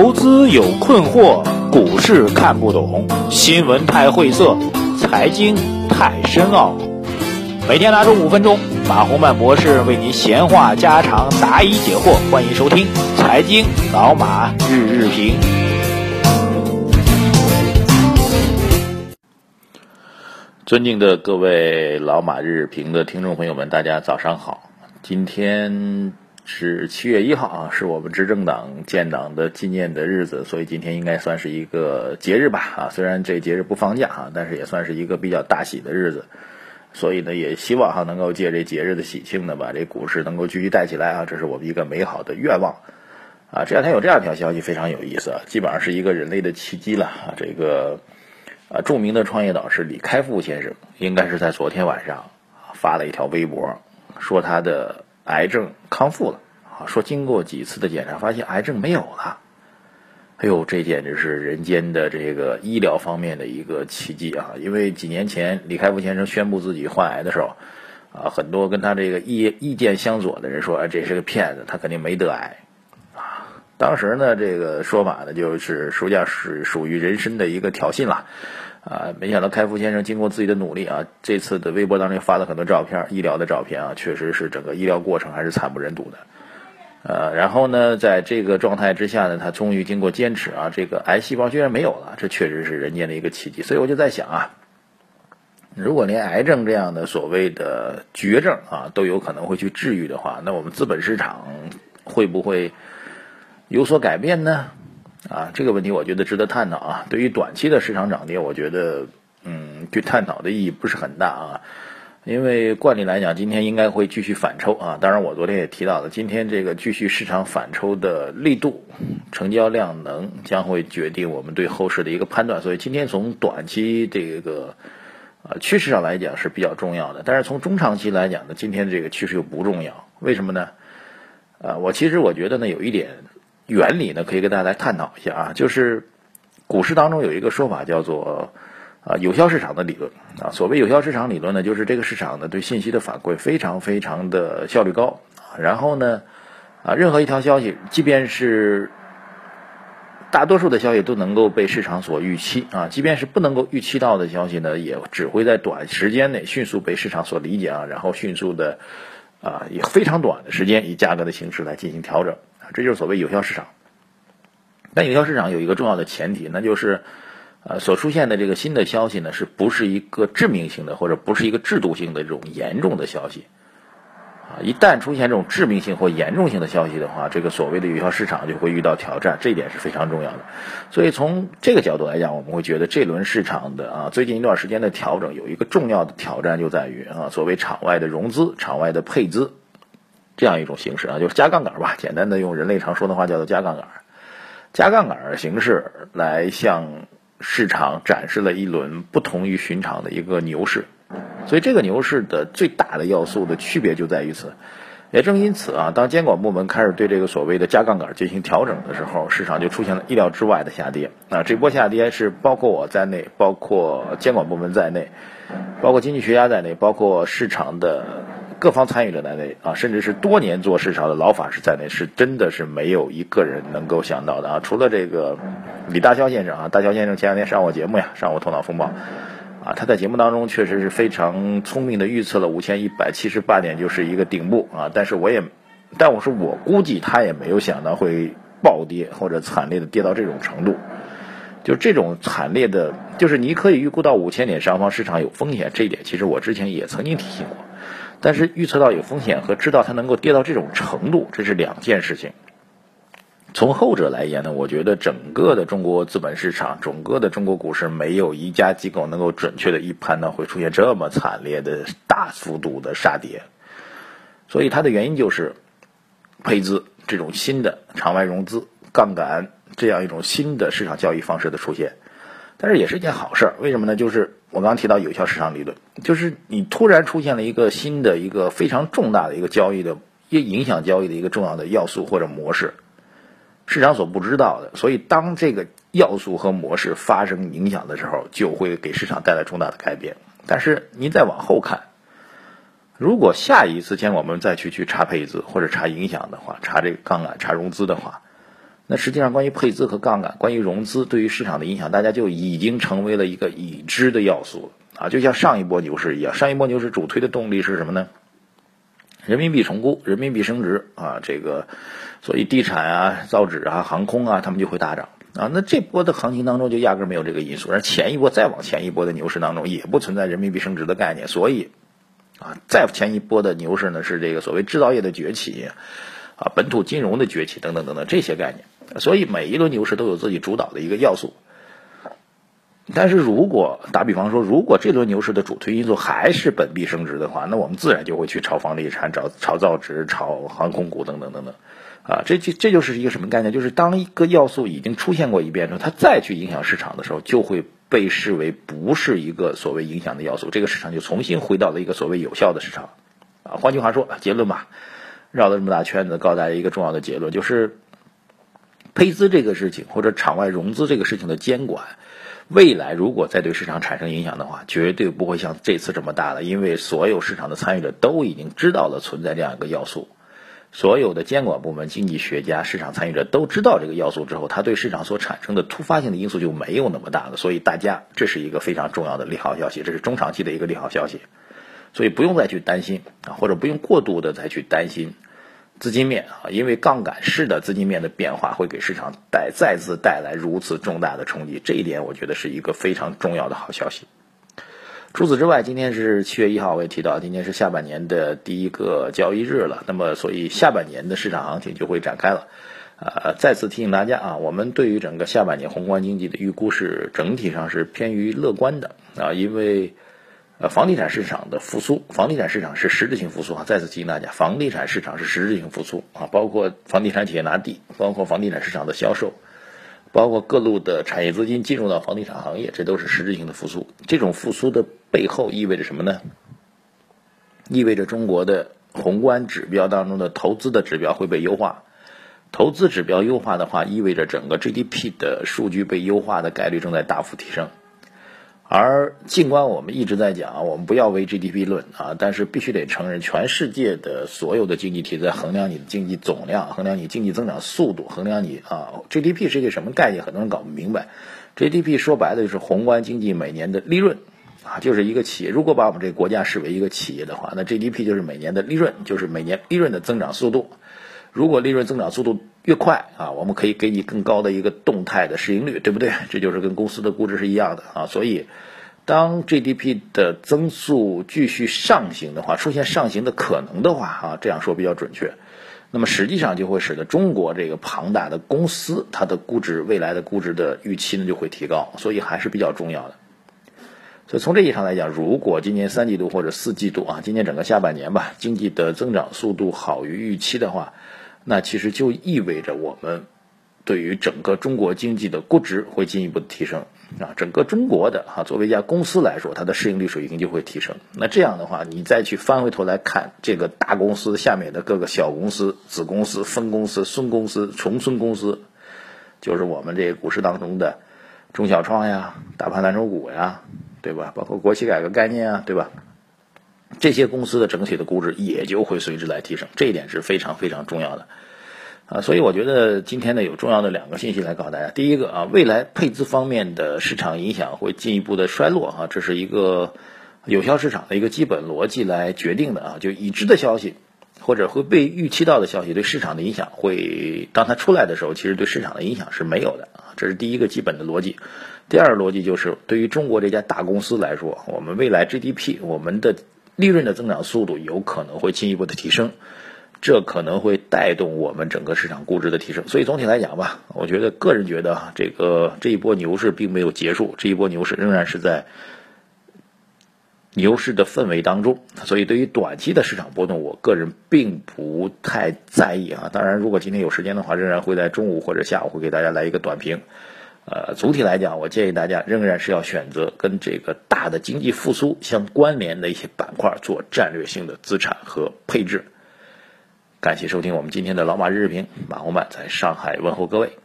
投资有困惑，股市看不懂，新闻太晦涩，财经太深奥。每天拿出五分钟，马洪曼博士为您闲话家常，答疑解惑。欢迎收听《财经老马日日评》。尊敬的各位老马日日评的听众朋友们，大家早上好。今天。是七月一号啊，是我们执政党建党的纪念的日子，所以今天应该算是一个节日吧啊。虽然这节日不放假啊，但是也算是一个比较大喜的日子。所以呢，也希望哈能够借这节日的喜庆呢，把这股市能够继续带起来啊，这是我们一个美好的愿望啊。这两天有这样一条消息非常有意思啊，基本上是一个人类的奇迹了啊。这个啊，著名的创业导师李开复先生应该是在昨天晚上发了一条微博，说他的。癌症康复了啊！说经过几次的检查，发现癌症没有了。哎呦，这简直是人间的这个医疗方面的一个奇迹啊！因为几年前李开复先生宣布自己患癌的时候，啊，很多跟他这个意意见相左的人说，哎，这是个骗子，他肯定没得癌啊。当时呢，这个说法呢，就是实际上是属于人身的一个挑衅了。啊，没想到开复先生经过自己的努力啊，这次的微博当中发了很多照片，医疗的照片啊，确实是整个医疗过程还是惨不忍睹的。呃，然后呢，在这个状态之下呢，他终于经过坚持啊，这个癌细胞居然没有了，这确实是人间的一个奇迹。所以我就在想啊，如果连癌症这样的所谓的绝症啊都有可能会去治愈的话，那我们资本市场会不会有所改变呢？啊，这个问题我觉得值得探讨啊。对于短期的市场涨跌，我觉得，嗯，去探讨的意义不是很大啊。因为惯例来讲，今天应该会继续反抽啊。当然，我昨天也提到了，今天这个继续市场反抽的力度、成交量能将会决定我们对后市的一个判断。所以今天从短期这个呃趋势上来讲是比较重要的，但是从中长期来讲呢，今天这个趋势又不重要。为什么呢？呃，我其实我觉得呢，有一点。原理呢，可以跟大家来探讨一下啊，就是股市当中有一个说法叫做啊有效市场的理论啊。所谓有效市场理论呢，就是这个市场呢对信息的反馈非常非常的效率高。然后呢啊，任何一条消息，即便是大多数的消息都能够被市场所预期啊，即便是不能够预期到的消息呢，也只会在短时间内迅速被市场所理解啊，然后迅速的啊以非常短的时间以价格的形式来进行调整。这就是所谓有效市场，但有效市场有一个重要的前提，那就是，呃，所出现的这个新的消息呢，是不是一个致命性的或者不是一个制度性的这种严重的消息？啊，一旦出现这种致命性或严重性的消息的话，这个所谓的有效市场就会遇到挑战，这一点是非常重要的。所以从这个角度来讲，我们会觉得这轮市场的啊，最近一段时间的调整有一个重要的挑战就在于啊，所谓场外的融资、场外的配资。这样一种形式啊，就是加杠杆吧。简单的用人类常说的话叫做加杠杆，加杠杆形式来向市场展示了一轮不同于寻常的一个牛市。所以这个牛市的最大的要素的区别就在于此。也正因此啊，当监管部门开始对这个所谓的加杠杆进行调整的时候，市场就出现了意料之外的下跌。啊，这波下跌是包括我在内，包括监管部门在内，包括经济学家在内，包括市场的。各方参与者在内啊，甚至是多年做市场的老法师在内，是真的是没有一个人能够想到的啊！除了这个李大霄先生啊，大霄先生前两天上我节目呀，上我头脑风暴啊，他在节目当中确实是非常聪明的预测了五千一百七十八点就是一个顶部啊，但是我也，但我说我估计他也没有想到会暴跌或者惨烈的跌到这种程度，就这种惨烈的，就是你可以预估到五千点上方市场有风险，这一点其实我之前也曾经提醒过。但是预测到有风险和知道它能够跌到这种程度，这是两件事情。从后者来言呢，我觉得整个的中国资本市场，整个的中国股市，没有一家机构能够准确的预判到会出现这么惨烈的大幅度的杀跌。所以它的原因就是配资这种新的场外融资、杠杆这样一种新的市场交易方式的出现。但是也是一件好事儿，为什么呢？就是我刚提到有效市场理论，就是你突然出现了一个新的一个非常重大的一个交易的一影响交易的一个重要的要素或者模式，市场所不知道的。所以当这个要素和模式发生影响的时候，就会给市场带来重大的改变。但是您再往后看，如果下一次监管们再去去查配资或者查影响的话，查这个杠杆、查融资的话，那实际上关于配资和杠杆，关于融资对于市场的影响，大家就已经成为了一个已知的要素啊，就像上一波牛市一样，上一波牛市主推的动力是什么呢？人民币重估，人民币升值啊，这个，所以地产啊、造纸啊、航空啊，他们就会大涨啊。那这波的行情当中就压根没有这个因素，而前一波再往前一波的牛市当中也不存在人民币升值的概念，所以啊，再前一波的牛市呢是这个所谓制造业的崛起啊，本土金融的崛起等等等等这些概念。所以每一轮牛市都有自己主导的一个要素。但是如果打比方说，如果这轮牛市的主推因素还是本币升值的话，那我们自然就会去炒房地产、炒炒造纸、炒航空股等等等等，啊，这这这就是一个什么概念？就是当一个要素已经出现过一遍之后，它再去影响市场的时候，就会被视为不是一个所谓影响的要素，这个市场就重新回到了一个所谓有效的市场。啊，换句话说，结论吧，绕了这么大圈子，告诉大家一个重要的结论，就是配资这个事情或者场外融资这个事情的监管。未来如果再对市场产生影响的话，绝对不会像这次这么大了，因为所有市场的参与者都已经知道了存在这样一个要素，所有的监管部门、经济学家、市场参与者都知道这个要素之后，它对市场所产生的突发性的因素就没有那么大了。所以大家这是一个非常重要的利好消息，这是中长期的一个利好消息，所以不用再去担心啊，或者不用过度的再去担心。资金面啊，因为杠杆式的资金面的变化会给市场带再次带来如此重大的冲击，这一点我觉得是一个非常重要的好消息。除此之外，今天是七月一号，我也提到，今天是下半年的第一个交易日了，那么所以下半年的市场行情就会展开了。呃，再次提醒大家啊，我们对于整个下半年宏观经济的预估是整体上是偏于乐观的啊，因为。呃，房地产市场的复苏，房地产市场是实质性复苏啊！再次提醒大家，房地产市场是实质性复苏啊，包括房地产企业拿地，包括房地产市场的销售，包括各路的产业资金进入到房地产行业，这都是实质性的复苏。这种复苏的背后意味着什么呢？意味着中国的宏观指标当中的投资的指标会被优化，投资指标优化的话，意味着整个 GDP 的数据被优化的概率正在大幅提升。而尽管我们一直在讲，我们不要为 GDP 论啊，但是必须得承认，全世界的所有的经济体在衡量你的经济总量、衡量你经济增长速度、衡量你啊 GDP 是一个什么概念，很多人搞不明白。GDP 说白了就是宏观经济每年的利润啊，就是一个企业如果把我们这个国家视为一个企业的话，那 GDP 就是每年的利润，就是每年利润的增长速度。如果利润增长速度越快啊，我们可以给你更高的一个动态的市盈率，对不对？这就是跟公司的估值是一样的啊。所以，当 GDP 的增速继续上行的话，出现上行的可能的话啊，这样说比较准确。那么实际上就会使得中国这个庞大的公司，它的估值未来的估值的预期呢就会提高，所以还是比较重要的。所以从这意义上来讲，如果今年三季度或者四季度啊，今年整个下半年吧，经济的增长速度好于预期的话，那其实就意味着我们对于整个中国经济的估值会进一步的提升啊，整个中国的哈作为一家公司来说，它的市盈率水平就会提升。那这样的话，你再去翻回头来看这个大公司下面的各个小公司、子公司、分公司、孙公司、重孙公司，就是我们这个股市当中的中小创呀、大盘蓝筹股呀。对吧？包括国企改革概念啊，对吧？这些公司的整体的估值也就会随之来提升，这一点是非常非常重要的啊。所以我觉得今天呢有重要的两个信息来告诉大家。第一个啊，未来配资方面的市场影响会进一步的衰落啊，这是一个有效市场的一个基本逻辑来决定的啊。就已知的消息或者会被预期到的消息对市场的影响会，当它出来的时候，其实对市场的影响是没有的啊。这是第一个基本的逻辑。第二个逻辑就是，对于中国这家大公司来说，我们未来 GDP 我们的利润的增长速度有可能会进一步的提升，这可能会带动我们整个市场估值的提升。所以总体来讲吧，我觉得个人觉得这个这一波牛市并没有结束，这一波牛市仍然是在牛市的氛围当中。所以对于短期的市场波动，我个人并不太在意啊。当然，如果今天有时间的话，仍然会在中午或者下午会给大家来一个短评。呃，总体来讲，我建议大家仍然是要选择跟这个大的经济复苏相关联的一些板块做战略性的资产和配置。感谢收听我们今天的老马日日评，马红漫在上海问候各位。